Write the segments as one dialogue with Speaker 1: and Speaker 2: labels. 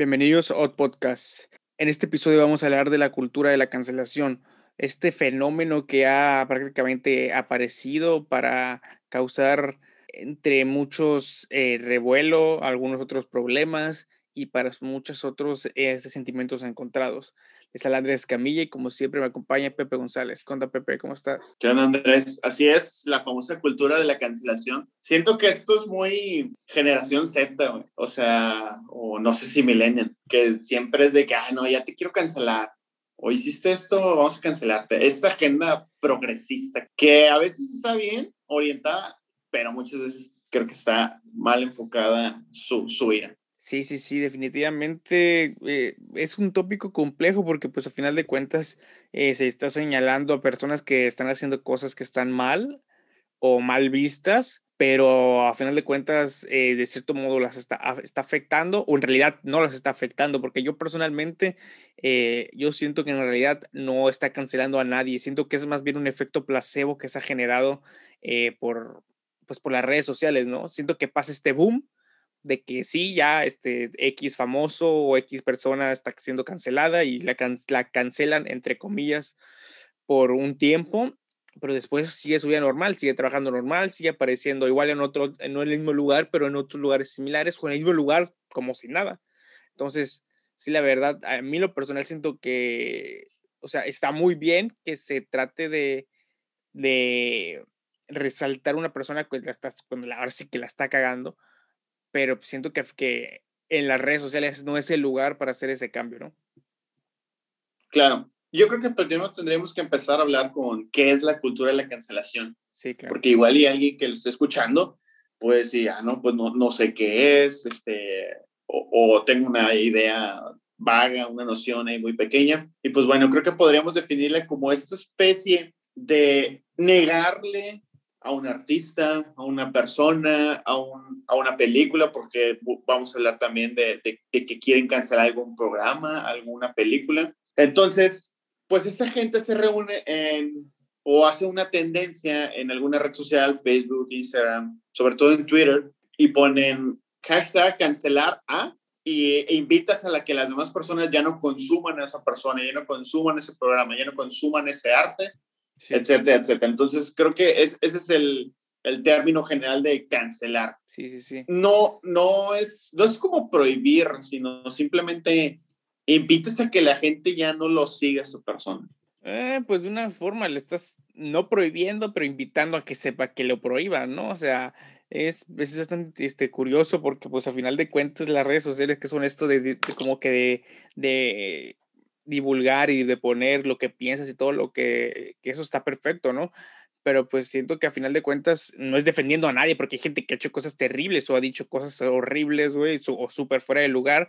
Speaker 1: Bienvenidos a Odd Podcast. En este episodio vamos a hablar de la cultura de la cancelación, este fenómeno que ha prácticamente aparecido para causar entre muchos eh, revuelo, algunos otros problemas y para muchos otros eh, sentimientos encontrados. Es Andrés Camilla y como siempre me acompaña Pepe González. Conta Pepe, ¿cómo estás?
Speaker 2: ¿Qué onda Andrés? Así es, la famosa cultura de la cancelación. Siento que esto es muy generación Z, o sea, o no sé si millennial, que siempre es de que, ah, no, ya te quiero cancelar. O hiciste esto, vamos a cancelarte. Esta agenda progresista, que a veces está bien orientada, pero muchas veces creo que está mal enfocada su, su ira.
Speaker 1: Sí, sí, sí, definitivamente eh, es un tópico complejo porque pues a final de cuentas eh, se está señalando a personas que están haciendo cosas que están mal o mal vistas, pero a final de cuentas eh, de cierto modo las está, está, afectando o en realidad no las está afectando porque yo personalmente yo siento que en realidad no está cancelando a nadie, siento que es más bien un efecto placebo que se ha generado por, pues, por las redes sociales, ¿no? Siento que pasa este boom de que sí, ya este X famoso o X persona está siendo cancelada y la, la cancelan, entre comillas, por un tiempo, pero después sigue su vida normal, sigue trabajando normal, sigue apareciendo igual en otro, no en el mismo lugar, pero en otros lugares similares o en el mismo lugar como si nada. Entonces, sí, la verdad, a mí lo personal siento que, o sea, está muy bien que se trate de, de resaltar una persona cuando, la estás, cuando ahora sí que la está cagando, pero siento que, que en las redes sociales no es el lugar para hacer ese cambio, ¿no?
Speaker 2: Claro. Yo creo que primero tendríamos que empezar a hablar con qué es la cultura de la cancelación.
Speaker 1: Sí, claro.
Speaker 2: Porque igual y alguien que lo esté escuchando, pues ya, ah, no, pues no, no sé qué es, este, o, o, tengo una idea vaga, una noción ahí muy pequeña. Y pues bueno, creo que podríamos definirla como esta especie de negarle a un artista, a una persona, a, un, a una película, porque vamos a hablar también de, de, que quieren cancelar algún programa, alguna película. Entonces, pues esta gente se reúne o hace una tendencia en alguna red social, Facebook, Instagram, sobre todo en Twitter, y ponen hashtag cancelar a y, e invitas a la que las demás personas ya no consuman a esa persona, ya no consuman ese programa, ya no consuman ese arte etcétera, etcétera. Entonces, creo que es, ese es el, el, término general de cancelar.
Speaker 1: Sí, sí, sí.
Speaker 2: No, no, es, no es como prohibir, sino simplemente invitas a que la gente ya no lo siga a su persona.
Speaker 1: Eh, pues de una forma le estás no prohibiendo, pero invitando a que sepa que lo prohíba, ¿no? O sea, es, es bastante este, curioso porque pues a final de cuentas las redes sociales que son esto de, de como que de, de divulgar y de poner lo que piensas y todo lo que, eso está perfecto, ¿no? Pero pues siento que a final de cuentas no es defendiendo a nadie porque hay gente que ha hecho cosas terribles o ha dicho cosas horribles, güey, o súper fuera de lugar,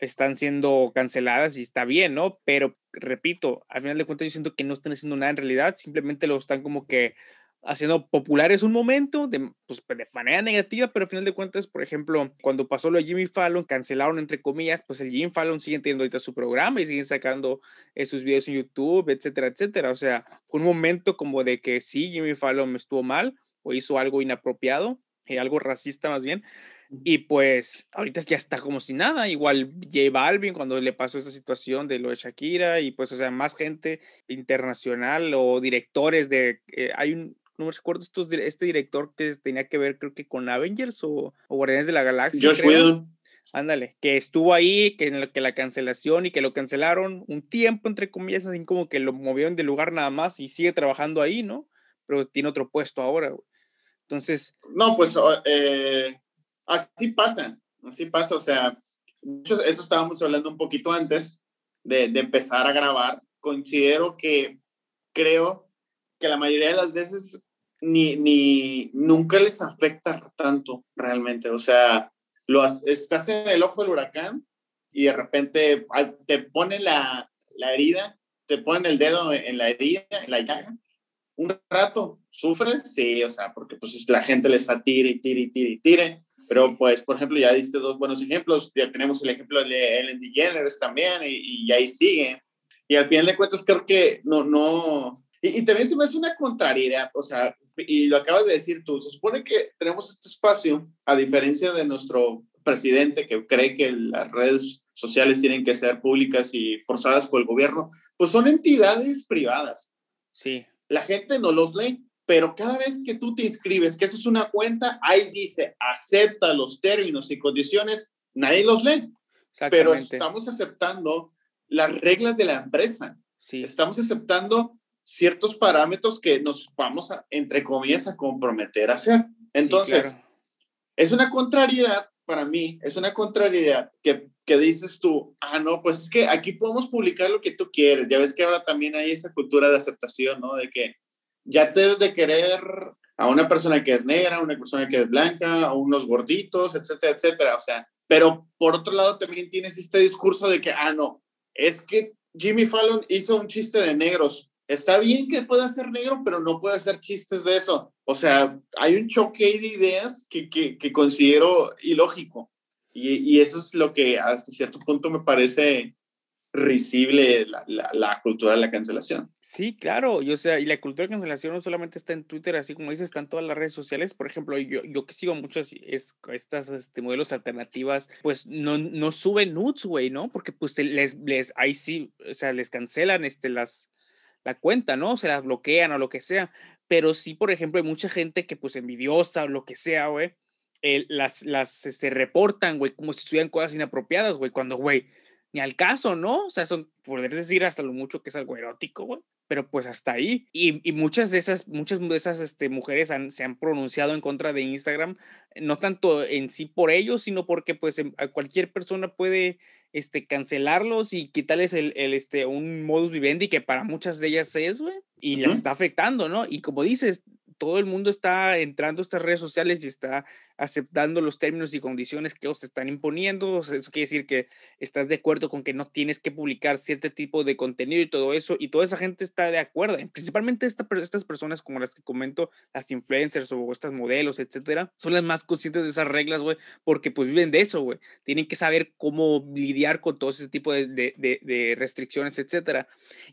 Speaker 1: están siendo canceladas y está bien, ¿no? Pero repito, al final de cuentas yo siento que no están haciendo nada en realidad, simplemente lo están como que haciendo populares un momento de, pues, de manera negativa, pero al final de cuentas, por ejemplo, cuando pasó lo de Jimmy Fallon, cancelaron entre comillas, pues el Jimmy Fallon sigue teniendo ahorita su programa y siguen sacando eh, sus videos en YouTube, etcétera, etcétera. O sea, fue un momento como de que sí, Jimmy Fallon estuvo mal o hizo algo inapropiado, eh, algo racista más bien. Y pues ahorita ya está como si nada, igual J Balvin cuando le pasó esa situación de lo de Shakira y pues o sea, más gente internacional o directores de, eh, hay un, no me recuerdo estos, este director que tenía que ver, creo que con Avengers o, o Guardianes de la Galaxia.
Speaker 2: Josh Whedon.
Speaker 1: Ándale, que estuvo ahí, que, en que la cancelación y que lo cancelaron un tiempo, entre comillas, así como que lo movieron de lugar nada más y sigue trabajando ahí, ¿no? Pero tiene otro puesto ahora. Entonces.
Speaker 2: No, pues eh, así pasa, así pasa, o sea, eso estábamos hablando un poquito antes de, de empezar a grabar. Considero que creo que la mayoría de las veces ni, ni nunca les afecta tanto realmente. O sea, lo, estás en el ojo del huracán y de repente te ponen la, la herida, te ponen el dedo en la herida, en la llaga. Un rato, ¿sufres? Sí, o sea, porque pues la gente le está tire y tire y tire y tire. Pero pues, por ejemplo, ya diste dos buenos ejemplos. Ya tenemos el ejemplo de Ellen DeGeneres también y, y ahí sigue. Y al final de cuentas creo que no, no, y, también se me hace una contrariedad, o sea, y lo acabas de decir tú, se supone que tenemos este espacio, a diferencia de nuestro presidente que cree que las redes sociales tienen que ser públicas y forzadas por el gobierno, pues son entidades privadas.
Speaker 1: Sí.
Speaker 2: La gente no los lee, pero cada vez que tú te inscribes, que eso es una cuenta, ahí dice, acepta los términos y condiciones, nadie los lee. Pero estamos aceptando las reglas de la empresa.
Speaker 1: Sí.
Speaker 2: Estamos aceptando ciertos parámetros que nos vamos a, entre comillas, a comprometer a hacer. Entonces, es una contrariedad para mí, es una contrariedad que, que dices tú, ah, no, pues es que aquí podemos publicar lo que tú quieres. Ya ves que ahora también hay esa cultura de aceptación, ¿no? De que ya te debes de querer a una persona que es negra, a una persona que es blanca, a unos gorditos, etcétera, etcétera. O sea, pero por otro lado también tienes este discurso de que, ah, no, es que Jimmy Fallon hizo un chiste de negros. Está bien que pueda ser negro, pero no puede hacer chistes de eso. O sea, hay un choque de ideas que, que, que considero ilógico. Y, y, eso es lo que hasta cierto punto me parece risible la, la, cultura de la cancelación.
Speaker 1: Sí, claro, y, o sea, y la cultura de cancelación no solamente está en Twitter, así como dices, está en todas las redes sociales. Por ejemplo, yo, yo que sigo muchas es, estas este, modelos alternativas, pues no, no suben nudes, güey, ¿no? Porque pues les, les, ahí sí, o sea, les cancelan este, las, la cuenta, ¿no? Se las bloquean o lo que sea. Pero sí, por ejemplo, hay mucha gente que pues envidiosa o lo que sea, güey, las, las se este, reportan, güey, como si estuvieran cosas inapropiadas, güey, cuando, güey, ni al caso, ¿no? O sea, son, poder decir hasta lo mucho que es algo erótico, güey. Pero pues hasta ahí. Y, y, muchas de esas, muchas de esas este, mujeres han, se han pronunciado en contra de Instagram, no tanto en sí por ellos, sino porque pues em, cualquier persona puede este, cancelarlos y quitarles el, el, este, un modus vivendi que para muchas de ellas es, güey, y las está afectando, ¿no? Y como dices, todo el mundo está entrando a estas redes sociales y está aceptando los términos y condiciones que os están imponiendo. Eso quiere decir que estás de acuerdo con que no tienes que publicar cierto tipo de contenido y todo eso. Y toda esa gente está de acuerdo. Principalmente esta, estas personas como las que comento, las influencers o estas modelos, etcétera, son las más conscientes de esas reglas, güey, porque pues viven de eso, güey. Tienen que saber cómo lidiar con todo ese tipo de, restricciones, etcétera.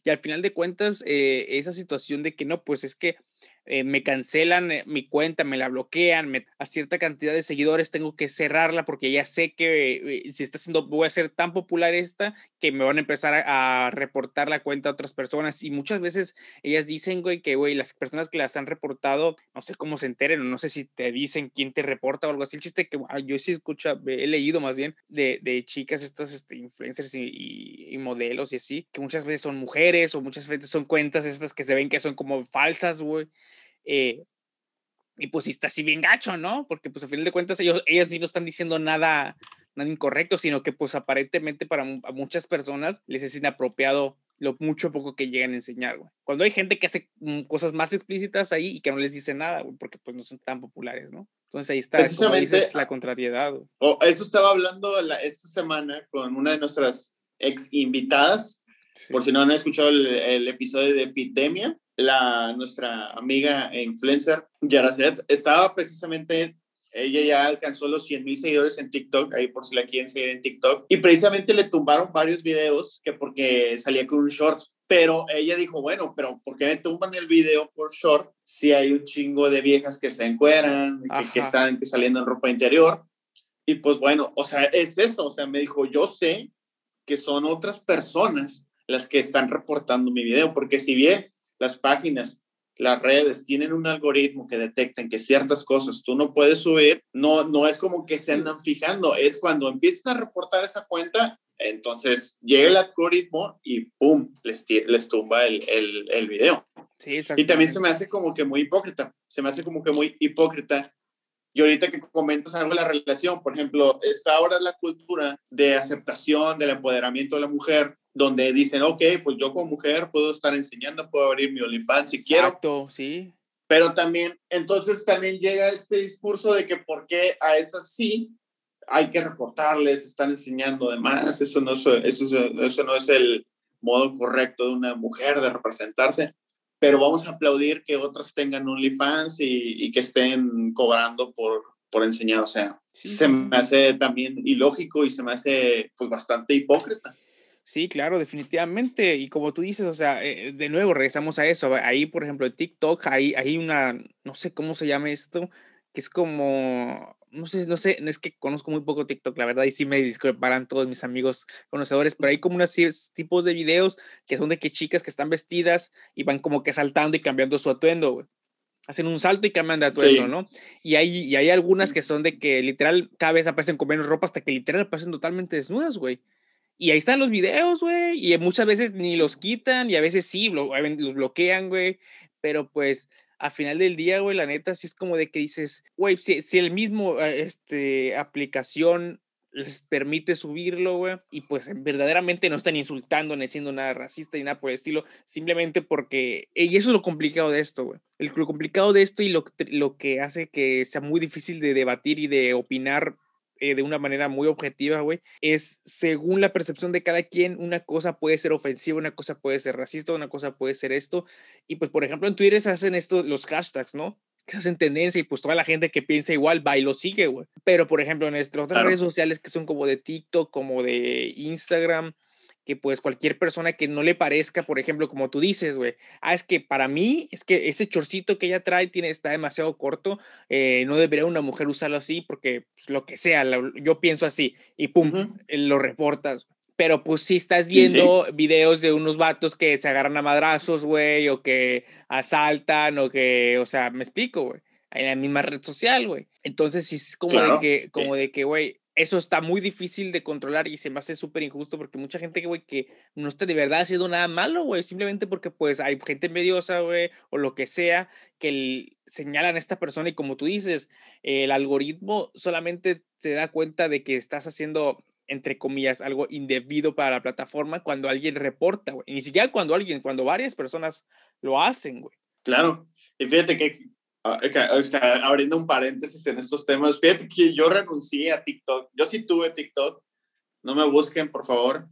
Speaker 1: Y al final de cuentas, eh, esa situación de que no, pues es que eh, me cancelan eh, mi cuenta, me la bloquean, me, a cierta cantidad de seguidores tengo que cerrarla porque ya sé que eh, si está siendo, voy a ser tan popular esta que me van a empezar a, reportar la cuenta a otras personas y muchas veces ellas dicen, güey, que, güey, las personas que las han reportado, no sé cómo se enteren, no sé si te dicen quién te reporta o algo así, el chiste que ah, yo sí escucho, he leído más bien de, de chicas, estas este, influencers y, y, modelos y así, que muchas veces son mujeres o muchas veces son cuentas estas que se ven que son como falsas, güey. Eh, y pues sí está así bien gacho, ¿no? Porque pues a final de cuentas ellos, ellas sí no están diciendo nada, nada incorrecto, sino que pues aparentemente para muchas personas les es inapropiado lo mucho poco que llegan a enseñar, güey. Cuando hay gente que hace mm, cosas más explícitas ahí y que no les dice nada, güey, porque pues no son tan populares, ¿no? Entonces ahí está, como dices, la contrariedad.
Speaker 2: O eso estaba hablando esta semana con una de nuestras ex invitadas, por si no han escuchado el, el episodio de Fitemia, la, nuestra amiga e influencer, Yaracet, estaba precisamente, ella ya alcanzó los 100 mil seguidores en TikTok, ahí por si la quieren seguir en TikTok, y precisamente le tumbaron varios videos que porque salía con un short, pero ella dijo, bueno, pero ¿por qué me tumban el video por short si hay un chingo de viejas que se encueran, que, que, están saliendo en ropa interior? Y pues bueno, o sea, es eso, o sea, me dijo, yo sé que son otras personas las que están reportando mi video, porque si bien las páginas, las redes tienen un algoritmo que detectan que ciertas cosas tú no puedes subir, no, no es como que se andan fijando, es cuando empiezan a reportar esa cuenta, entonces llega el algoritmo y ¡pum! les, les tumba el, el, el video.
Speaker 1: Sí,
Speaker 2: y también se me hace como que muy hipócrita, se me hace como que muy hipócrita. Y ahorita que comentas algo de la relación, por ejemplo, está ahora la cultura de aceptación, del empoderamiento de la mujer, donde dicen, ok, pues yo como mujer puedo estar enseñando, puedo abrir mi OnlyFans si
Speaker 1: Exacto, sí.
Speaker 2: Pero también, entonces también llega este discurso de que por qué a esas sí hay que reportarles, están enseñando además, eso no, eso, eso no es el modo correcto de una mujer de representarse, pero vamos a aplaudir que otras tengan OnlyFans y, y que estén cobrando por, por enseñar, o sea, se me hace también ilógico y se me hace pues bastante hipócrita.
Speaker 1: Sí, claro, definitivamente. Y como tú dices, o sea, eh, de nuevo regresamos a eso. Ahí, por ejemplo, en TikTok, hay, hay una, no sé cómo se llama esto, que es como no sé, no sé, es que conozco muy poco TikTok, la verdad, y sí me disculparán todos mis amigos conocedores, pero hay como unos tipos de videos que son de que chicas que están vestidas y van como que saltando y cambiando su atuendo, güey. Hacen un salto y cambian de atuendo, ¿no? Y hay, y hay algunas que son de que literal cada vez aparecen con menos ropa hasta que literal aparecen totalmente desnudas, güey. Y ahí están los videos, güey. Y muchas veces ni los quitan y a veces sí, los bloquean, güey. Pero pues a final del día, güey, la neta, sí es como de que dices, güey, si, si, el mismo, eh, este, aplicación les permite subirlo, güey, y pues verdaderamente no están insultando ni haciendo nada racista ni nada por el estilo, simplemente porque, y eso es lo complicado de esto, güey. Lo complicado de esto y lo, lo que hace que sea muy difícil de debatir y de opinar eh, de una manera muy objetiva, güey, es según la percepción de cada quien, una cosa puede ser ofensiva, una cosa puede ser racista, una cosa puede ser esto. Y pues, por ejemplo, en Twitter se hacen estos, los hashtags, ¿no? Que hacen tendencia y pues toda la gente que piensa igual va y lo sigue, güey. Pero, por ejemplo, en nuestras otras redes sociales que son como de TikTok, como de Instagram, que pues cualquier persona que no le parezca, por ejemplo, como tú dices, güey, ah, es que para mí, es que ese chorcito que ella trae tiene, está demasiado corto, eh, no debería una mujer usarlo así porque pues, lo que sea, yo pienso así y pum, eh, lo reportas. Pero pues si estás viendo videos de unos vatos que se agarran a madrazos, güey, o que asaltan, o que, o sea, me explico, güey, en la misma red social, güey. Entonces sí es como de que, como de que, güey, eso está muy difícil de controlar y se me hace súper injusto porque mucha gente, güey, que no está de verdad haciendo nada malo, güey, simplemente porque pues hay gente envidiosa, güey, o lo que sea, que señalan a esta persona y como tú dices, el algoritmo solamente se da cuenta de que estás haciendo entre comillas, algo indebido para la plataforma cuando alguien reporta, güey. Ni siquiera cuando alguien, cuando varias personas lo hacen, güey.
Speaker 2: Claro. Y fíjate que Ah, abriendo un paréntesis en estos temas, fíjate que yo renuncié a TikTok. Yo sí tuve TikTok. No me busquen, por favor.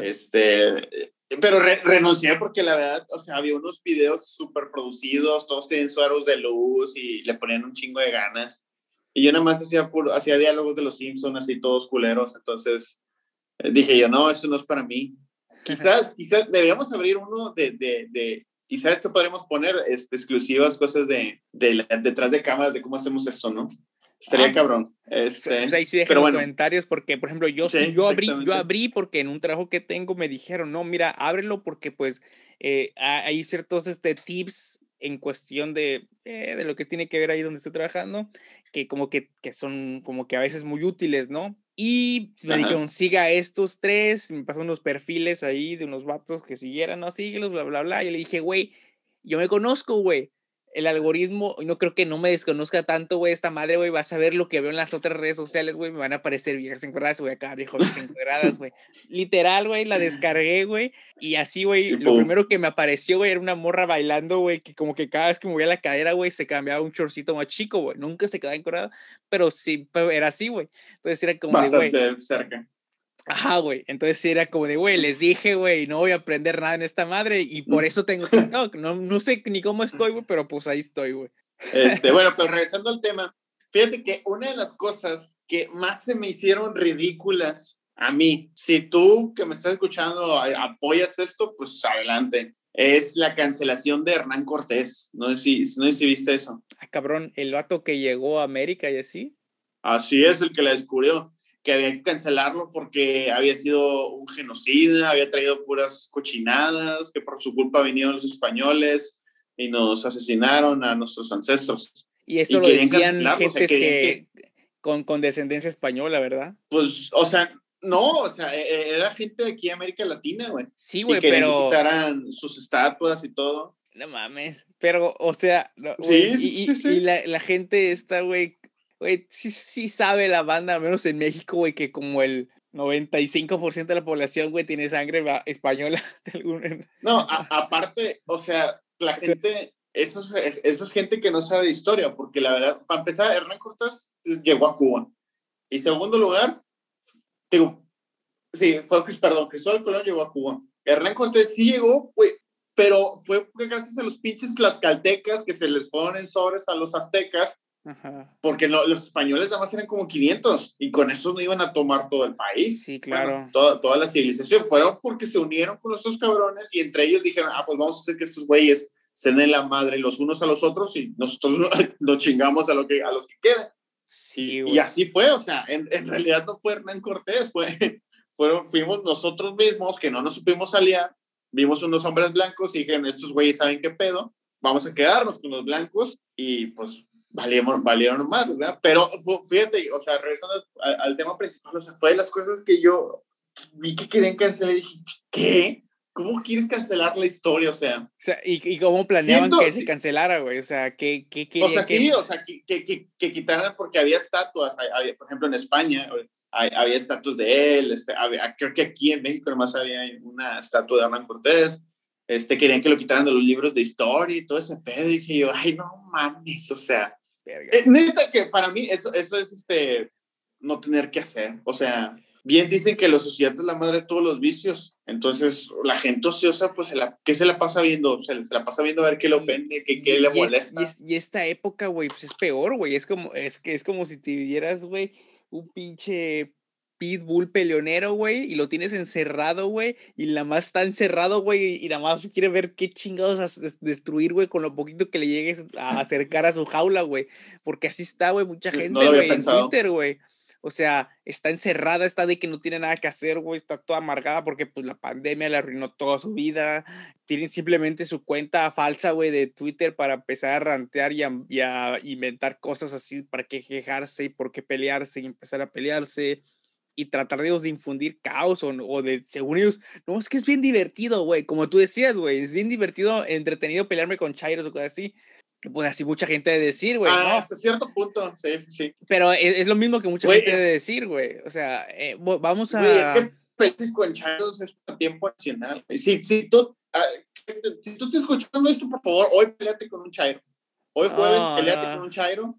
Speaker 2: Este, pero renuncié porque la verdad, o sea, había unos videos súper producidos, todos tienen sueros de luz y le ponían un chingo de ganas. Y yo nada más hacía, hacía diálogos de los Simpsons, así todos culeros. Entonces eh, dije yo, no, eso no es para mí. Quizás, quizás deberíamos abrir uno de, de, de y sabes que podremos poner este, exclusivas cosas de, de, detrás de cámaras de cómo hacemos esto, ¿no? Estaría ah, cabrón. Este,
Speaker 1: pues ahí sí dejen bueno. comentarios porque, por ejemplo, yo sí, yo abrí, yo abrí porque en un trabajo que tengo me dijeron, no, mira, ábrelo porque pues eh, hay ciertos este, tips en cuestión de, eh, de lo que tiene que ver ahí donde estoy trabajando, que como que, que son como que a veces muy útiles, ¿no? Y me dijeron, siga estos tres, me pasó unos perfiles ahí de unos vatos que siguieran, no, síguelos, bla, bla, bla. Y le dije, güey, yo me conozco, güey el algoritmo, no creo que no me desconozca tanto, güey, esta madre, güey, vas a ver lo que veo en las otras redes sociales, güey, me van a aparecer viejas encuadradas, güey, acá viejas encuadradas, güey. Literal, güey, la descargué, güey, y así, güey, lo primero que me apareció, güey, era una morra bailando, güey, que como que cada vez que movía la cadera, güey, se cambiaba un chorcito más chico, güey, nunca se quedaba encuadrada, pero sí, era así, güey. Entonces era como
Speaker 2: Bastante de, cerca.
Speaker 1: Ajá, güey. Entonces era como de, güey, les dije, güey, no voy a aprender nada en esta madre y por eso tengo TikTok. No, no sé ni cómo estoy, güey, pero pues ahí estoy, güey.
Speaker 2: Este, bueno, pero regresando al tema, fíjate que una de las cosas que más se me hicieron ridículas a mí, si tú que me estás escuchando apoyas esto, pues adelante. Es la cancelación de Hernán Cortés. No sé si, no sé si viste eso.
Speaker 1: Ah, cabrón, el vato que llegó a América y así.
Speaker 2: Así es, el que la descubrió que había que cancelarlo porque había sido un genocida, había traído puras cochinadas, que por su culpa vinieron los españoles y nos asesinaron a nuestros ancestros.
Speaker 1: Y eso lo decían gentes que, con, con descendencia española, ¿verdad?
Speaker 2: Pues, o sea, no, o sea, e, e, era gente de aquí de América Latina, güey.
Speaker 1: Sí, güey, pero...
Speaker 2: que quitaran sus estatuas y todo.
Speaker 1: No mames, pero, o sea, sí, sí, sí, y, la, la, gente está, güey, güey, sí, sí sabe la banda, al menos en México, güey, que como el 95% de la población, güey, tiene sangre española.
Speaker 2: No, aparte, o sea, la gente, eso es, eso es gente que no sabe de historia, porque la verdad, para empezar, Hernán Cortés llegó a Cuba. Y segundo lugar, digo, sí, fue, perdón, Cristóbal Colón llegó a Cuba. Hernán Cortés sí llegó, güey, pero fue gracias a los pinches las caltecas que se les ponen sobres a los aztecas porque los españoles nada más eran como 500 y con eso no iban a tomar todo el país.
Speaker 1: Sí, claro.
Speaker 2: toda, toda, la civilización. Fueron porque se unieron con estos cabrones y entre ellos dijeron, ah, pues vamos a hacer que estos güeyes se den la madre los unos a los otros y nosotros nos chingamos a, lo que, a los que quedan. y, así fue, o sea, en, en, realidad no fue Hernán Cortés, fue, fueron, fuimos nosotros mismos que no nos supimos aliar, vimos unos hombres blancos y dijeron, estos güeyes saben qué pedo, vamos a quedarnos con los blancos y pues valieron, valieron más, ¿verdad? Pero fíjate, o sea, regresando al, tema principal, o sea, fue de las cosas que yo vi que querían cancelar y dije, ¿qué? ¿Cómo quieres cancelar la historia? O sea,
Speaker 1: o sea ¿y, ¿y, cómo planeaban que se cancelara, güey? O sea, ¿qué, qué
Speaker 2: O sea, sí, o sea, que, que, que, quitaran porque había estatuas, había, por ejemplo, en España había estatuas de él, este, había, creo que aquí en México nomás había una estatua de Hernán Cortés, este, querían que lo quitaran de los libros de historia y todo ese pedo, y dije yo, ay, no mames, o sea, eh, neta que para mí eso, eso es este, no tener que hacer, o sea, bien dicen que la sociedad es la madre de todos los vicios. Entonces, la gente ociosa, pues, se la, ¿qué se la pasa viendo? Se, se la pasa viendo a ver qué le ofende, qué, qué le molesta.
Speaker 1: y, esta época, güey, pues es peor, güey. Es como, es, que, es como si te vivieras, güey, un pinche pitbull peleonero, güey, y lo tienes encerrado, güey, y la más está encerrado, güey, y nada más quiere ver qué chingados destruir, güey, con lo poquito que le llegues a acercar a su jaula, güey. Porque así está, güey, mucha gente, güey, en Twitter, güey. O sea, está encerrada, está de que no tiene nada que hacer, güey, está toda amargada porque pues la pandemia le arruinó toda su vida. Tienen simplemente su cuenta falsa, güey, de Twitter para empezar a rantear y a, inventar cosas así para que quejarse y por qué pelearse y empezar a pelearse y tratar de, de infundir caos o, o, de, según ellos, no, es que es bien divertido, güey, como tú decías, güey, es bien divertido, entretenido pelearme con chairos o cosas así pues así mucha gente de decir, güey.
Speaker 2: Ah, hasta cierto punto, sí, sí.
Speaker 1: Pero es, lo mismo que mucha gente de decir, güey. O sea, eh, vamos a.
Speaker 2: Güey, es que con Charles es tiempo adicional. Si, si, tú, ah, si tú estás escuchando esto, por favor, hoy peleate con un Chairo. Hoy jueves, peleate con un Chairo.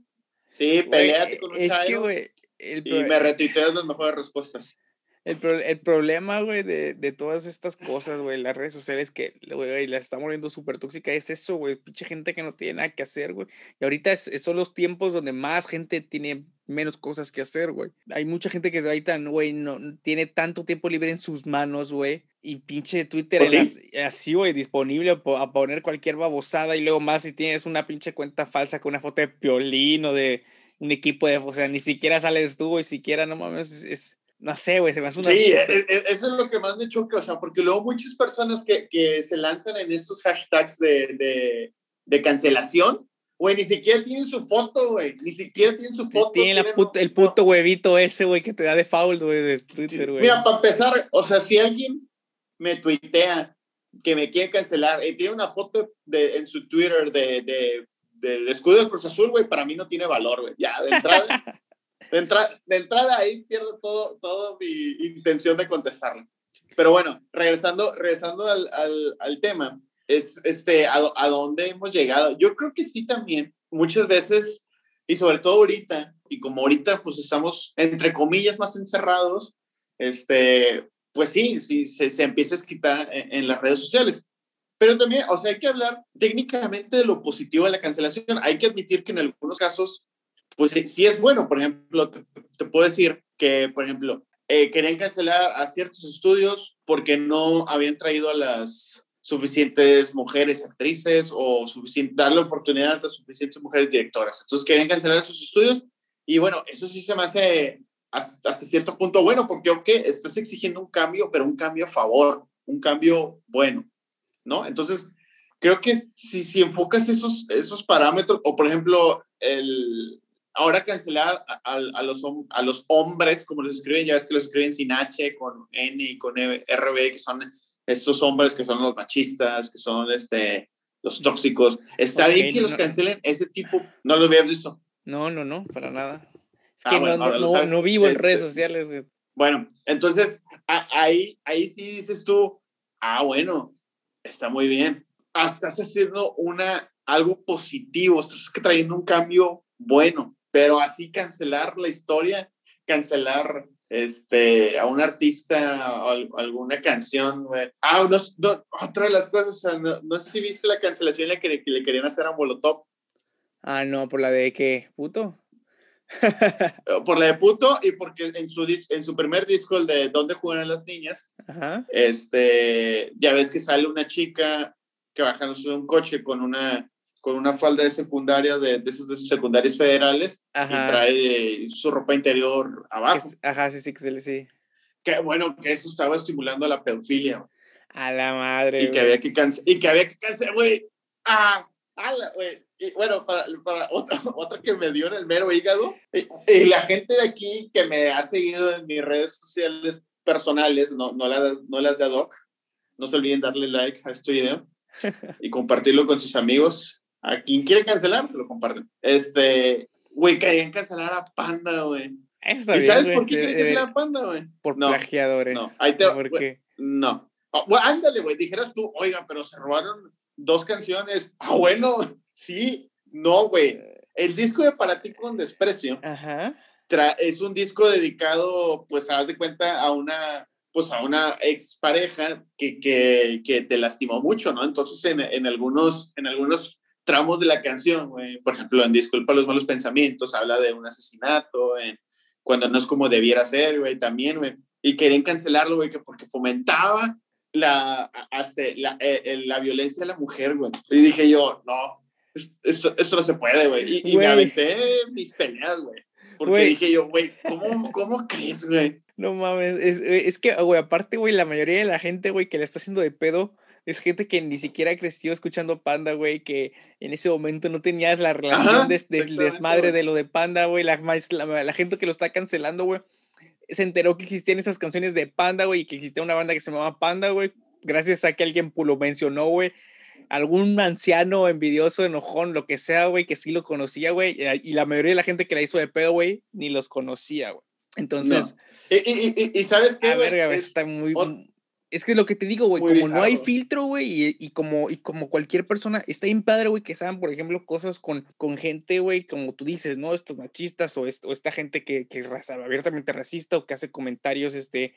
Speaker 2: Sí, peleate con un es Chairo. Que, güey, y me retuiteas las mejores respuestas.
Speaker 1: El, el problema, güey, de, de, todas estas cosas, güey, las redes sociales que, güey, las está volviendo súper tóxica, es eso, güey, pinche gente que no tiene nada que hacer, güey. Y ahorita es, son los tiempos donde más gente tiene menos cosas que hacer, güey. Hay mucha gente que ahorita, güey, no tiene tanto tiempo libre en sus manos, güey. Y pinche Twitter ¿Oh, así, güey, disponible a poner cualquier babosada y luego más si tienes una pinche cuenta falsa con una foto de piolín o de un equipo de, o sea, ni siquiera sales tú, güey, siquiera, no mames, es no sé, güey, se me hace una...
Speaker 2: Sí, e, e, eso es lo que más me choca, o sea, porque luego muchas personas que, que se lanzan en estos hashtags de, de, de cancelación, güey, ni siquiera tienen su foto, güey, ni siquiera tienen su foto.
Speaker 1: Tienen, el puto huevito ese, güey, que te da de foul, güey, de Twitter, güey.
Speaker 2: Mira, para empezar, o sea, si alguien me tuitea que me quiere cancelar y tiene una foto de, en su Twitter de, de, del escudo de Cruz Azul, güey, para mí no tiene valor, güey. Ya, de entrada... de, entrada ahí pierdo todo, todo mi intención de contestarle. Pero bueno, regresando, regresando al, al, tema, es este, a, a, dónde hemos llegado. Yo creo que sí también, muchas veces, y sobre todo ahorita, y como ahorita pues estamos, entre comillas, más encerrados, este, pues sí, sí, se, se empieza a quitar en, en, las redes sociales. Pero también, o sea, hay que hablar técnicamente de lo positivo de la cancelación. Hay que admitir que en algunos casos pues sí es bueno. Por ejemplo, te, puedo decir que, por ejemplo, eh, querían cancelar a ciertos estudios porque no habían traído a las suficientes mujeres actrices o darle oportunidad a suficientes mujeres directoras. Entonces querían cancelar esos estudios y bueno, eso sí se me hace hasta, cierto punto bueno porque, ok, estás exigiendo un cambio, pero un cambio a favor, un cambio bueno, ¿no? Entonces, creo que si, si enfocas esos, esos parámetros, o por ejemplo, el, ahora cancelar a, a, los, a los hombres, como los escriben, ya es que los escriben sin H, con N y con e, RB, que son estos hombres que son los machistas, que son este, los tóxicos. Está bien que los cancelen ese tipo, no lo habías visto.
Speaker 1: No, no, no, para nada. Es ah, que no, no, no, vivo en redes este, sociales.
Speaker 2: Bueno, entonces ahí, ahí sí dices tú, ah, bueno, está muy bien. Estás haciendo una, algo positivo, estás trayendo un cambio bueno pero así cancelar la historia, cancelar este, a un artista o alguna canción. Ah, otra de las cosas, no, sé si viste la cancelación que, le querían hacer a Molotov.
Speaker 1: Ah, no, por la de qué, puto.
Speaker 2: Por la de puto y porque en su, en su primer disco, el de ¿Dónde juegan las niñas? este, ya ves que sale una chica que bajándose de un coche con una con una falda de secundaria de, de esos, de esos secundarios federales y trae su ropa interior abajo.
Speaker 1: ajá, sí, sí, sí, sí.
Speaker 2: Que bueno, que eso estaba estimulando la pedofilia.
Speaker 1: A la madre.
Speaker 2: Y que había que y que había que cancelar, güey. Ah, güey. Y bueno, para, para otra, otra, que me dio en el mero hígado, y, la gente de aquí que me ha seguido en mis redes sociales personales, no, no, las, no las de ad hoc, no se olviden darle like a este video y compartirlo con sus amigos. A quien quiere cancelar, se lo comparten. Este, güey, querían cancelar a Panda, güey. ¿Y sabes por qué quieren cancelar a Panda, güey?
Speaker 1: Por plagiadores.
Speaker 2: No, ahí te. ¿Por qué? No. Oh, ándale, güey, dijeras tú, oiga, pero se robaron dos canciones. Ah, bueno, sí, no, güey. El disco de Para ti con desprecio Ajá. es un disco dedicado, pues, a de cuenta, a una pues a una expareja que, que, que te lastimó mucho, ¿no? Entonces, en, en algunos, en algunos tramos de la canción, güey, por ejemplo, en Disculpa los malos pensamientos, habla de un asesinato, en Cuando no es como debiera ser, güey, también, güey, y querían cancelarlo, güey, que porque fomentaba la, hasta la, eh, la violencia de la mujer, güey. Y dije yo, no, esto, esto no se puede, güey. Y, y me aventé mis peleas, güey. Porque dije yo, güey, ¿cómo, ¿cómo crees, güey?
Speaker 1: No mames, es, es que, güey, aparte, güey, la mayoría de la gente, güey, que le está haciendo de pedo, es gente que ni siquiera creció escuchando Panda, güey, que en ese momento no tenías la relación de, desmadre de lo de Panda, güey, la, la, la, gente que lo está cancelando, güey, se enteró que existían esas canciones de Panda, güey, y que existía una banda que se llamaba Panda, güey, gracias a que alguien lo mencionó, güey, algún anciano envidioso, enojón, lo que sea, güey, que sí lo conocía, güey, y la mayoría de la gente que la hizo de pedo, güey, ni los conocía, güey. Entonces.
Speaker 2: Y, y, y, sabes qué,
Speaker 1: güey. está muy. Es que lo que te digo, güey, como no hay filtro, güey, y, como, y como cualquier persona, está bien padre, güey, que saben, por ejemplo, cosas con, con gente, güey, como tú dices, ¿no? Estos machistas o, esto, esta gente que, que es raza, abiertamente racista o que hace comentarios, este,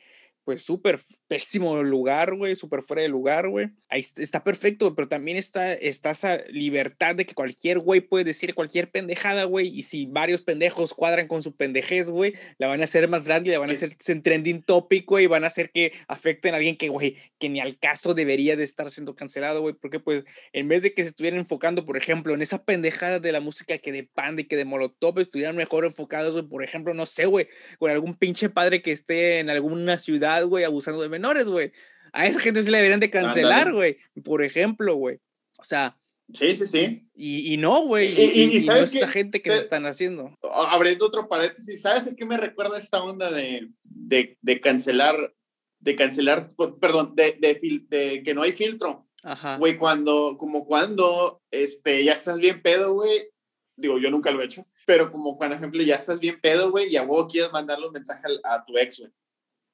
Speaker 1: pues súper pésimo lugar, güey, súper fuera de lugar, güey. Ahí está perfecto, pero también está, está esa libertad de que cualquier güey puede decir cualquier pendejada, güey, y si varios pendejos cuadran con su pendejez, güey, la van a hacer más grande, la van a hacer en trending topic, güey, y van a hacer que afecten a alguien que, güey, que ni al caso debería de estar siendo cancelado, güey, porque pues en vez de que se estuvieran enfocando, por ejemplo, en esa pendejada de la música que de Panda y que de Molotov estuvieran mejor enfocados, güey, por ejemplo, no sé, güey, con algún pinche padre que esté en alguna ciudad güey, abusando de menores, güey. A esa gente se le deberían de cancelar, güey. Por ejemplo, güey. O sea.
Speaker 2: Sí, sí, sí.
Speaker 1: Y, y no, güey. Y, y, sabes esa gente que se están haciendo.
Speaker 2: Abriendo otro paréntesis, ¿sabes a qué me recuerda esta onda de, de, de cancelar, de cancelar, perdón, de, de, de, que no hay filtro? Ajá. Güey, cuando, como cuando, este, ya estás bien pedo, güey. Digo, yo nunca lo he hecho, pero como por ejemplo, ya estás bien pedo, güey, y a vos quieres mandarle un mensaje a, a tu ex, güey.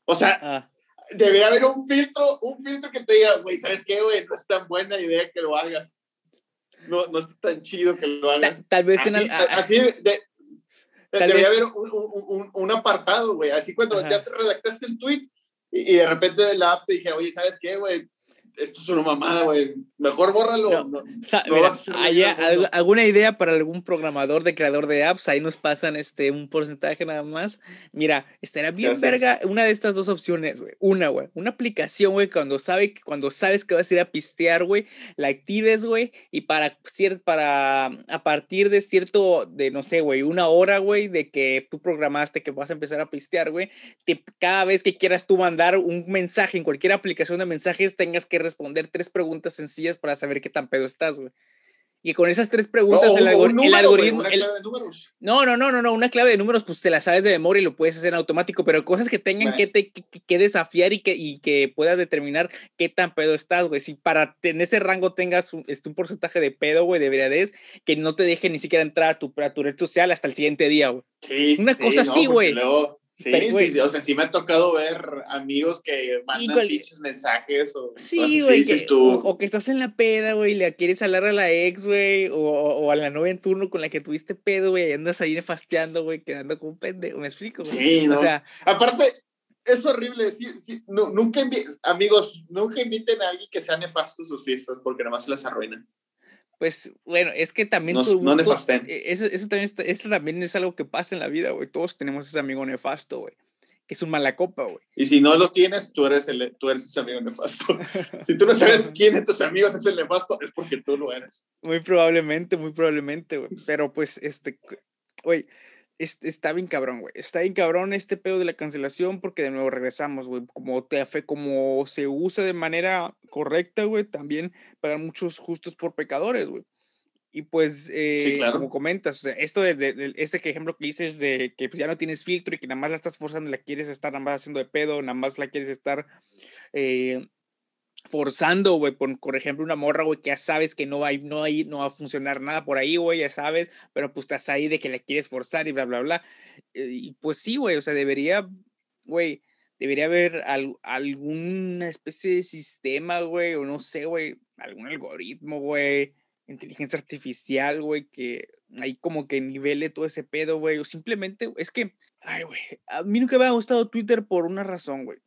Speaker 2: O sea, ah. debería haber un filtro, un filtro que te diga, güey, ¿sabes qué, güey? No es tan buena idea que lo hagas. No, no es tan chido que lo hagas.
Speaker 1: Tal, vez
Speaker 2: así,
Speaker 1: en
Speaker 2: así de, debería haber un, un, un, apartado, güey. Así cuando ya te redactaste el tweet y, y, de repente de la app te dije, oye, ¿sabes qué, güey? Esto es una mamada, güey. Mejor bórralo. No,
Speaker 1: ¿Hay alguna idea para algún programador de creador de apps? Ahí nos pasan este, un porcentaje nada más. Mira, estaría bien verga una de estas dos opciones, güey. Una, güey. Una aplicación, güey, cuando, sabe, cuando sabes que vas a ir a pistear, güey, la actives, güey, y para, para a partir de cierto, de no sé, güey, una hora, güey, de que tú programaste que vas a empezar a pistear, güey, cada vez que quieras tú mandar un mensaje en cualquier aplicación de mensajes, tengas que responder tres preguntas sencillas para saber qué tan pedo estás, güey. Y con esas tres preguntas, el, algoritmo. no, no, no, no, no. Una clave de números, pues te la sabes de memoria y lo puedes hacer en automático, pero cosas que tengan que, te, que, desafiar y que, y que puedas determinar qué tan pedo estás, güey. Si para en ese rango tengas un, este, un porcentaje de pedo, güey, de es que no te deje ni siquiera entrar a tu, a tu red social hasta el siguiente día, güey.
Speaker 2: Sí,
Speaker 1: Una cosa así, güey.
Speaker 2: Sí, sí, sí, o sea, sí me ha tocado ver amigos que mandan pinches mensajes o
Speaker 1: Sí, güey, o, que estás en la peda, güey, y le quieres hablar a la ex, güey, o, o, a la novia en turno con la que tuviste pedo, güey, y andas ahí nefasteando, güey, quedando como un pendejo, ¿me explico? Güey?
Speaker 2: Sí, ¿no? O sea, aparte, es horrible decir, sí, no, nunca amigos, nunca inviten a alguien que sea nefasto sus fiestas porque nomás se las arruinan.
Speaker 1: Pues bueno, es que también.
Speaker 2: No, no
Speaker 1: e, eso, eso, también eso también es algo que pasa en la vida, güey. Todos tenemos ese amigo nefasto, güey. que es un mala copa, güey.
Speaker 2: Y si no los tienes, tú eres, el, tú eres ese amigo nefasto. si tú no sabes quién de tus amigos es el nefasto, es porque tú lo eres.
Speaker 1: Muy probablemente, muy probablemente, güey. Pero pues, este, güey, está bien cabrón, güey. Está bien cabrón este pedo de la cancelación porque de nuevo regresamos, güey. Como, te, como se usa de manera correcta, güey, también pagan muchos justos por pecadores, güey. Y pues, eh, como comentas, o sea, esto de, este ejemplo que dices de que pues, ya no tienes filtro y que nada más la estás forzando, la quieres estar nada más haciendo de pedo, nada más la quieres estar eh, forzando, güey, por, por, ejemplo, una morra, güey, que ya sabes que no va, no, va a funcionar nada por ahí, güey, ya sabes, pero pues estás ahí de que la quieres forzar y bla, bla, bla. Y pues sí, güey, o sea, debería, güey, debería haber alguna especie de sistema, güey, o no sé, güey, algún algoritmo, güey, inteligencia artificial, güey, que ahí como que nivele todo ese pedo, güey, o simplemente, es que, ay, güey, a mí nunca me ha gustado Twitter por una razón, güey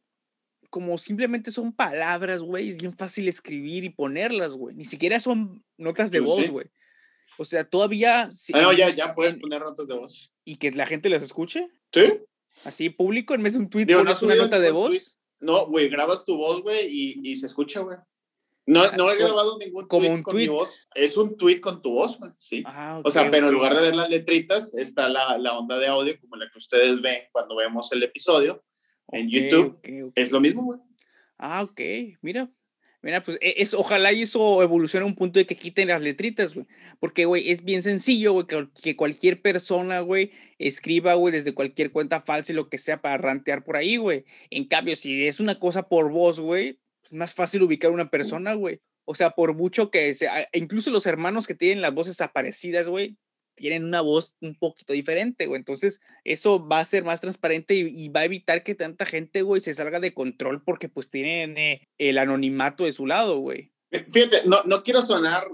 Speaker 1: como simplemente son palabras, güey, es bien fácil escribir y ponerlas, güey. Ni siquiera son notas de voz, güey. O sea, todavía...
Speaker 2: Ah, no, ya, ya puedes poner notas de voz.
Speaker 1: ¿Y que la gente las escuche?
Speaker 2: Sí.
Speaker 1: Así, público, en vez de un tweet, pones una nota de voz.
Speaker 2: No, güey, grabas tu voz, güey, y, y, se escucha, güey. No, ah, no he grabado ningún como tweet un con tweet. mi voz. Es un tweet con tu voz, güey, sí. Ah, o sea, pero en lugar de ver las letritas, está la, la onda de audio como la que ustedes ven cuando vemos el episodio en YouTube. Es lo mismo, güey.
Speaker 1: Ah, ok. Mira. Mira, pues e, es, ojalá y eso evolucione a un punto de que quiten las letritas, güey. Porque, güey, es bien sencillo, güey, que, cualquier persona, güey, escriba, güey, desde cualquier cuenta falsa y lo que sea para rantear por ahí, güey. En cambio, si es una cosa por voz, güey, es más fácil ubicar a una persona, güey. O sea, por mucho que sea, incluso los hermanos que tienen las voces aparecidas, güey, tienen una voz un poquito diferente, güey. Entonces, eso va a ser más transparente y, va a evitar que tanta gente, güey, se salga de control porque pues tienen eh, el anonimato de su lado, güey.
Speaker 2: Eh, fíjate, no, no quiero sonar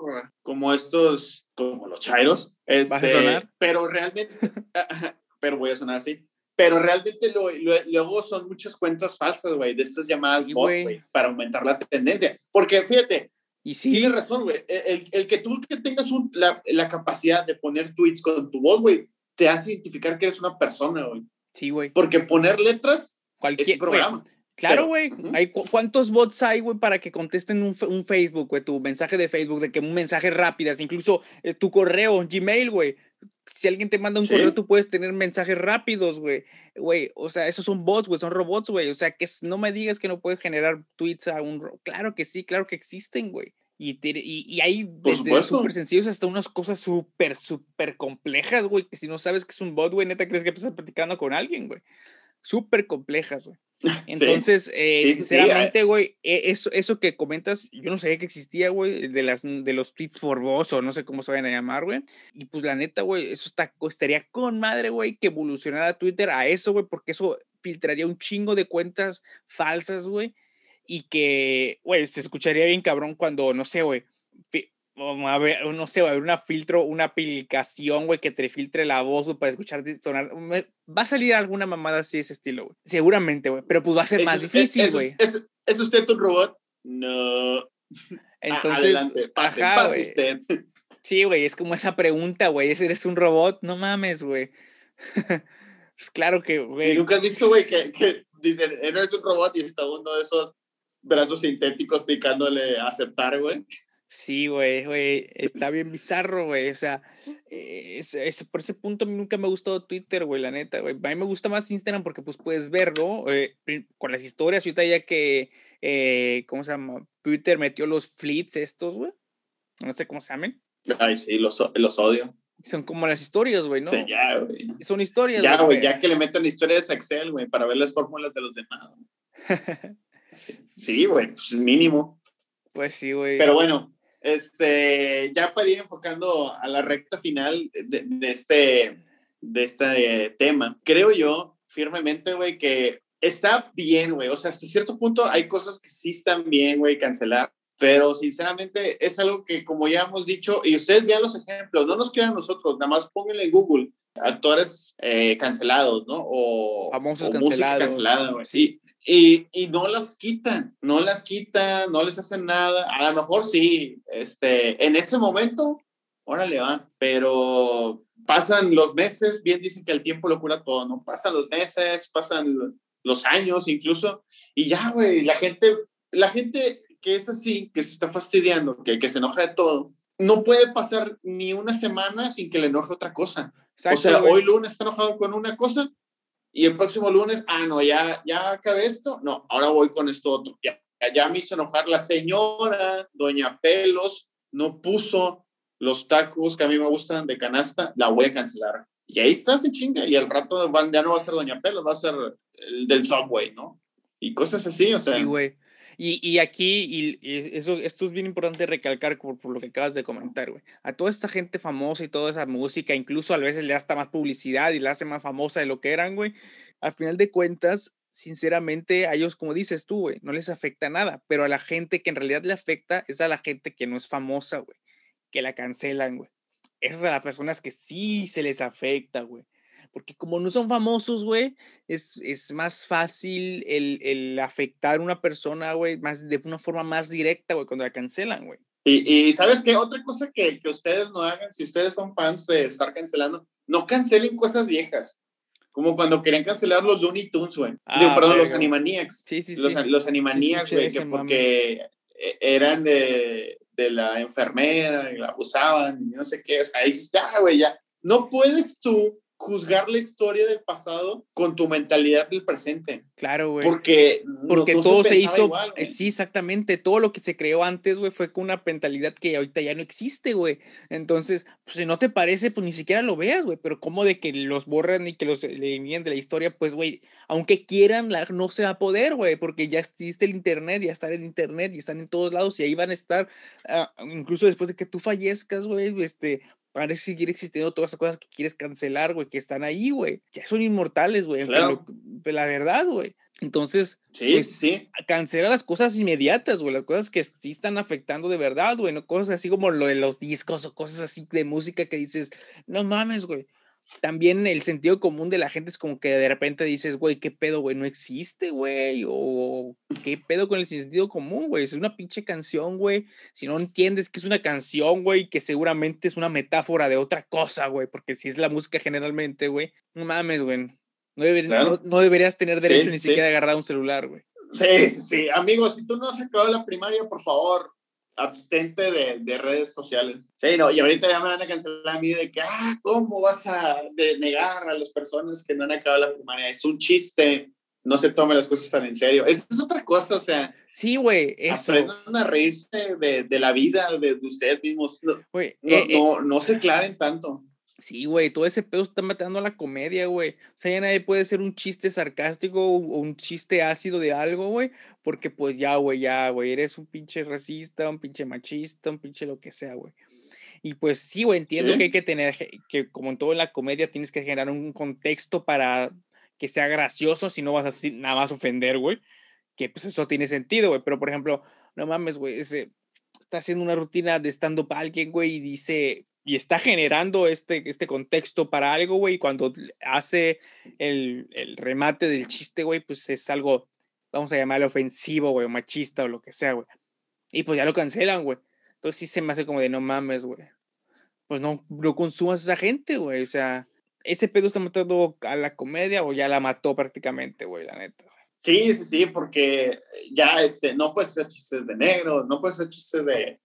Speaker 2: como estos, como los chairos. Este, ¿Vas a sonar? Pero realmente, pero voy a sonar así. Pero realmente lo, luego son muchas cuentas falsas, güey, de estas llamadas bot, güey, para aumentar la tendencia. Porque fíjate, y sí. Tienes razón, güey. E, el, el, que tú que tengas un, la, la, capacidad de poner tweets con tu voz, güey, te hace identificar que eres una persona, güey.
Speaker 1: Sí, güey.
Speaker 2: Porque poner letras Cualquier, programa.
Speaker 1: claro, güey. hay ¿Cuántos bots hay, güey, para que contesten un, un Facebook, güey? Tu mensaje de Facebook, de que un mensaje rápidas, incluso eh, tu correo, Gmail, güey. Si alguien te manda un correo, tú puedes tener mensajes rápidos, güey. Güey, o sea, esos son bots, güey, son robots, güey. O sea, que no me digas que no puedes generar tweets a un... Claro que sí, claro que existen, güey. Y, y, y, hay desde súper sencillos hasta unas cosas súper, súper complejas, güey, que si no sabes que es un bot, güey, neta crees que estás platicando con alguien, güey. Súper complejas, güey. Entonces, eh, sinceramente, güey, e, eso, eso que comentas, yo no sabía que existía, güey, de, las, de los tweets por voz o no sé cómo se vayan a llamar, güey. Y pues la neta, güey, eso está, estaría con madre, güey, que evolucionara Twitter a eso, güey, porque eso filtraría un chingo de cuentas falsas, güey. Y que, güey, se escucharía bien cabrón cuando, no sé, güey, a ver, no sé, va a haber una filtro, una aplicación, güey, que te filtre la voz, güey, para escuchar sonar. Va a salir alguna mamada así de ese estilo, güey. Seguramente, güey. Pero pues va a ser más difícil, güey.
Speaker 2: ¿Es, usted un robot? No. Entonces, Adelante, pase, pase usted.
Speaker 1: Sí, güey, es como esa pregunta, güey. ¿Eres un robot? No mames, güey. pues claro que, güey.
Speaker 2: nunca has visto, güey, que, que dicen, eres un robot y está uno de esos brazos sintéticos picándole a aceptar, güey?
Speaker 1: Sí, güey, güey, está bien bizarro, güey. O sea, eh, es, por ese punto a mí nunca me ha gustado Twitter, güey, la neta, güey. A mí me gusta más Instagram porque pues puedes verlo eh, con las historias. Ahorita ya que, eh, ¿cómo se llama? Twitter metió los fleets estos, güey. No sé cómo se llaman.
Speaker 2: Ay, sí, los, los odio.
Speaker 1: Son como las historias, güey, ¿no?
Speaker 2: Sí, ya, güey.
Speaker 1: Son historias.
Speaker 2: Ya, güey, ya que le meten historias a Excel, güey, para ver las fórmulas de los demás. sí, güey, pues mínimo.
Speaker 1: Pues sí, güey.
Speaker 2: Pero bueno, este, ya para ir enfocando a la recta final de, este, de este tema, creo yo firmemente, güey, que está bien, güey. O sea, hasta cierto punto hay cosas que sí están bien, güey, cancelar. Pero sinceramente es algo que, como ya hemos dicho, y ustedes vean los ejemplos, no nos crean nosotros, nada más pónganle en Google actores eh, cancelados, ¿no? O
Speaker 1: famosos cancelados.
Speaker 2: cancelada. Sí. Y, y, no las quitan, no las quitan, no les hacen nada. A lo mejor sí, este, en este momento, órale, van, pero pasan los meses, bien dicen que el tiempo lo cura todo, ¿no? Pasan los meses, pasan los años incluso, y ya, güey, la gente, la gente que es así, que se está fastidiando, que, que se enoja de todo, no puede pasar ni una semana sin que le enoje otra cosa. o sea, hoy lunes está enojado con una cosa y el próximo lunes, ah, no, ya, ya acabé esto, no, ahora voy con esto otro. Ya, ya me hizo enojar la señora, doña Pelos, no puso los tacos que a mí me gustan de canasta, la voy a cancelar. Y ahí está, se chinga, y al rato ya no va a ser doña Pelos, va a ser el del Subway, ¿no? Y cosas así, o sea.
Speaker 1: Sí, güey. Y, y, aquí, y, eso, esto es bien importante recalcar por, por lo que acabas de comentar, güey. A toda esta gente famosa y toda esa música, incluso a veces le hasta más publicidad y la hace más famosa de lo que eran, güey. Al final de cuentas, sinceramente, a ellos, como dices tú, güey, no les afecta nada. Pero a la gente que en realidad le afecta es a la gente que no es famosa, güey. Que la cancelan, güey. Esas son las personas que sí se les afecta, güey. Porque como no son famosos, güey, es, es más fácil el, el afectar a una persona, güey, más, de una forma más directa, güey, cuando la cancelan, güey.
Speaker 2: Y, y, sabes qué, otra cosa que, que ustedes no hagan, si ustedes son fans de estar cancelando, no cancelen cosas viejas. Como cuando querían cancelar los Looney Tunes, güey. Ah, perdón, los Animaniacs. Sí, sí, sí. Los, los Animaniacs, güey, que porque e, eran de, de, la enfermera y la abusaban y no sé qué. O sea, ahí dices, ya, güey, ya. No puedes tú juzgar la historia del pasado con tu mentalidad del presente.
Speaker 1: Claro, güey.
Speaker 2: Porque,
Speaker 1: Porque todo se, hizo, sí, exactamente, todo lo que se creó antes, güey, fue con una mentalidad que ahorita ya no existe, güey. Entonces, pues si no te parece, pues ni siquiera lo veas, güey, pero como de que los borran y que los eliminen de la historia, pues, güey, aunque quieran, no se va a poder, güey, porque ya existe el internet, ya está en internet y están en todos lados y ahí van a estar, ah, incluso después de que tú fallezcas, güey, este, parece seguir existiendo todas esas cosas que quieres cancelar, güey, que están ahí, güey. Ya son inmortales, güey. Claro. La verdad, güey. Entonces,
Speaker 2: sí, pues, sí.
Speaker 1: cancela las cosas inmediatas, güey, las cosas que sí están afectando de verdad, güey, no cosas así como lo de los discos o cosas así de música que dices, no mames, güey también el sentido común de la gente es como que de repente dices, güey, ¿qué pedo, güey? No existe, güey. O ¿qué pedo con el sentido común, güey? Es una pinche canción, güey. Si no entiendes que es una canción, güey, que seguramente es una metáfora de otra cosa, güey. Porque si es la música generalmente, güey, no mames, güey. No, no, deberías tener derecho ni siquiera a agarrar un celular, güey.
Speaker 2: Sí, sí, sí. Amigos, si tú no has acabado la primaria, por favor, abstente de, de, redes sociales. Sí, no, y ahorita ya me van a cancelar a mí de que, ah, ¿cómo vas a negar a las personas que no han acabado la primaria? Es un chiste, no se tomen las cosas tan en serio. Eso es otra cosa, o sea.
Speaker 1: Sí, güey, eso.
Speaker 2: Aprendan a reírse de, de la vida, de, ustedes mismos. No, eh, eh. no, no se claven tanto.
Speaker 1: Sí, güey, todo ese pedo está matando a la comedia, güey. O sea, ya nadie puede ser un chiste sarcástico o un chiste ácido de algo, güey, porque pues ya, güey, ya, güey, eres un pinche racista, un pinche machista, un pinche lo que sea, güey. Y pues sí, güey, entiendo que hay que tener, que como en todo en la comedia tienes que generar un contexto para que sea gracioso, si no vas a nada más ofender, güey. Que pues eso tiene sentido, güey. Pero por ejemplo, no mames, güey, ese está haciendo una rutina de stand-up alguien, güey, y dice, y está generando este, este contexto para algo, güey, cuando hace el, el, remate del chiste, güey, pues es algo, vamos a llamarlo ofensivo, güey, machista o lo que sea, güey. Y pues ya lo cancelan, güey. Entonces sí se me hace como de no mames, güey. Pues no, no consumas a esa gente, güey. O sea, ese pedo está matando a la comedia o ya la mató prácticamente, güey, la neta.
Speaker 2: Sí, sí, sí, porque ya este, no puedes hacer chistes de negros, no puedes hacer chistes de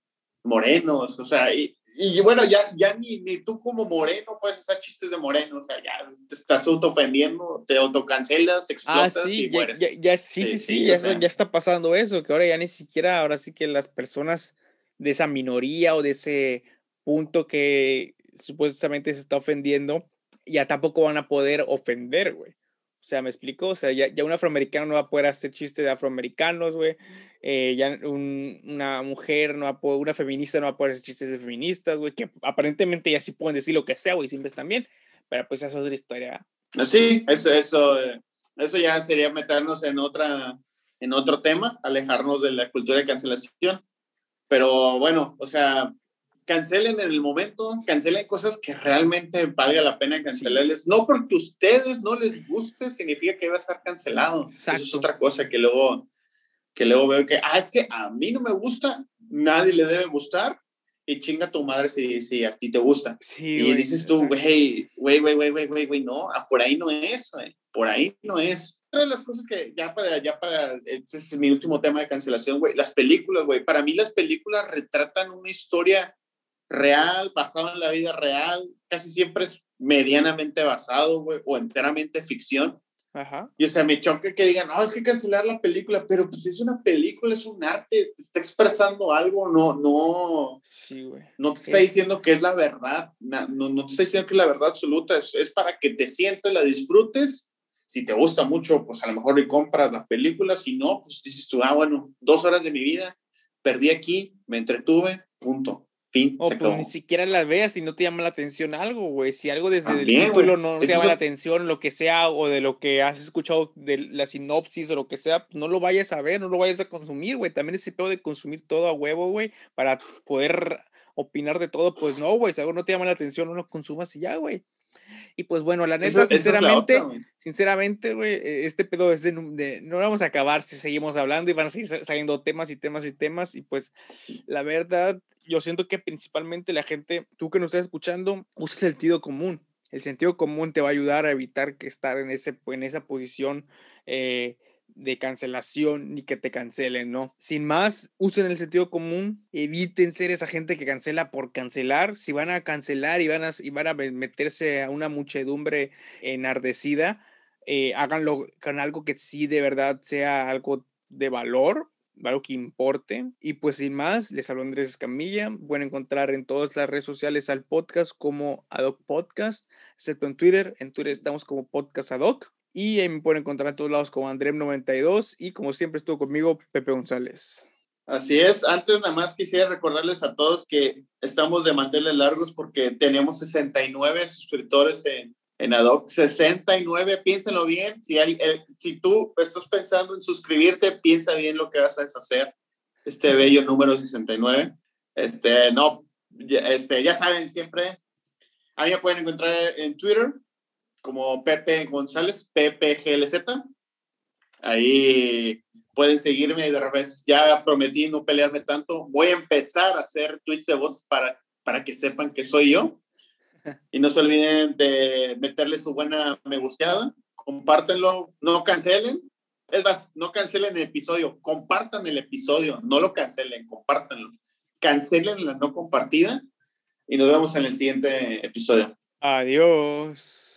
Speaker 2: morenos, o sea, y bueno, ya, ya ni, ni, tú como moreno puedes hacer chistes de moreno, o sea, ya te estás autoofendiendo, te autocancelas, ah, explotas ah,
Speaker 1: sí,
Speaker 2: y mueres.
Speaker 1: Ya, ya, sí, sí, sí, ya, ya, está pasando eso, que ahora ya ni siquiera, ahora sí que las personas de esa minoría o de ese punto que supuestamente se está ofendiendo, ya tampoco van a poder ofender, güey. O sea, ¿me explico? O sea, ya, ya un afroamericano no va a poder hacer chistes de afroamericanos, güey. Eh, ya una mujer, no va a poder, una feminista no va a poder hacer chistes de feministas, güey. Que aparentemente ya sí pueden decir lo que sea, güey, siempre también. Pero pues eso es otra historia.
Speaker 2: Sí, eso, eso, eso ya sería meternos en, otra, en otro tema, alejarnos de la cultura de cancelación. Pero bueno, o sea, cancelen en el momento, cancelen cosas que realmente valga la pena cancelarles. No porque a ustedes no les guste, significa que va a estar cancelado. Eso es otra cosa que luego, que luego veo que, ah, es que a mí no me gusta, nadie le debe gustar, y chinga tu madre si, si a ti te gusta. y dices tú, güey, güey, güey, güey, güey, güey, no, ah, por ahí no es, güey, por ahí no es. de las cosas que ya para, ya para, este es mi último tema de cancelación, güey, las películas, güey. Para mí las películas retratan una historia real, basada en la vida real, casi siempre es medianamente basado, güey, o enteramente ficción. Ajá. Y o sea, me choca que digan, no, es que cancelar la película, pero pues es una película, es un arte, te está expresando algo, no, no. Sí, güey. No te está diciendo que es la verdad, no, no, te está diciendo que es la verdad absoluta, es, es para que te sientas, la disfrutes. Si te gusta mucho, pues a lo mejor le compras la película, si no, pues dices tú, ah, bueno, dos horas de mi vida, perdí aquí, me entretuve, punto.
Speaker 1: O pues ni siquiera la veas y no te llama la atención algo, güey. Si algo desde el título no te llama la atención, lo que sea, o de lo que has escuchado de la sinopsis o lo que sea, pues no lo vayas a ver, no lo vayas a consumir, güey. También ese pedo de consumir todo a huevo, güey, para poder opinar de todo, pues no, güey. Si algo no te llama la atención, no lo consumas y ya, güey. Y pues bueno, la neta, sinceramente, sinceramente, güey, e, este pedo es de, no vamos a acabar si seguimos hablando y van a seguir saliendo temas y temas y temas. Y pues la verdad, yo siento que principalmente la gente, tú que nos estás escuchando, usa el sentido común. El sentido común te va a ayudar a evitar que estar en, ese, en esa posición eh, de cancelación ni que te cancelen, ¿no? Sin más, usen el sentido común, eviten ser esa gente que cancela por cancelar. Si van a cancelar y van a, y van a meterse a una muchedumbre enardecida, eh, háganlo con algo que sí de verdad sea algo de valor, algo que importe. Y pues sin más, les hablo Andrés Escamilla. Pueden encontrar en todas las redes sociales al podcast como Adoc Podcast, excepto en Twitter. En Twitter estamos como Podcast Adoc. Y ahí me pueden encontrar en todos lados como Andrem92 y como siempre estuvo conmigo Pepe González.
Speaker 2: Así es. Antes nada más quisiera recordarles a todos que estamos de manteles largos porque tenemos 69 suscriptores en, en Adoc. 69, piénsenlo bien. Si, hay, eh, si tú estás pensando en suscribirte, piensa bien lo que vas a deshacer. Este bello número 69. Este, no, ya, este, ya saben, siempre. A mí me pueden encontrar en Twitter como Pepe González, PPGLZ. Ahí pueden seguirme de revés. Ya prometí no pelearme tanto. Voy a empezar a hacer tweets de bots para, para que sepan que soy yo. Y no se olviden de meterle su buena me gusteada. Compártenlo, no cancelen. Es más, no cancelen el episodio, compartan el episodio, no lo cancelen, compártanlo. Cancelen la no compartida y nos vemos en el siguiente episodio.
Speaker 1: Adiós.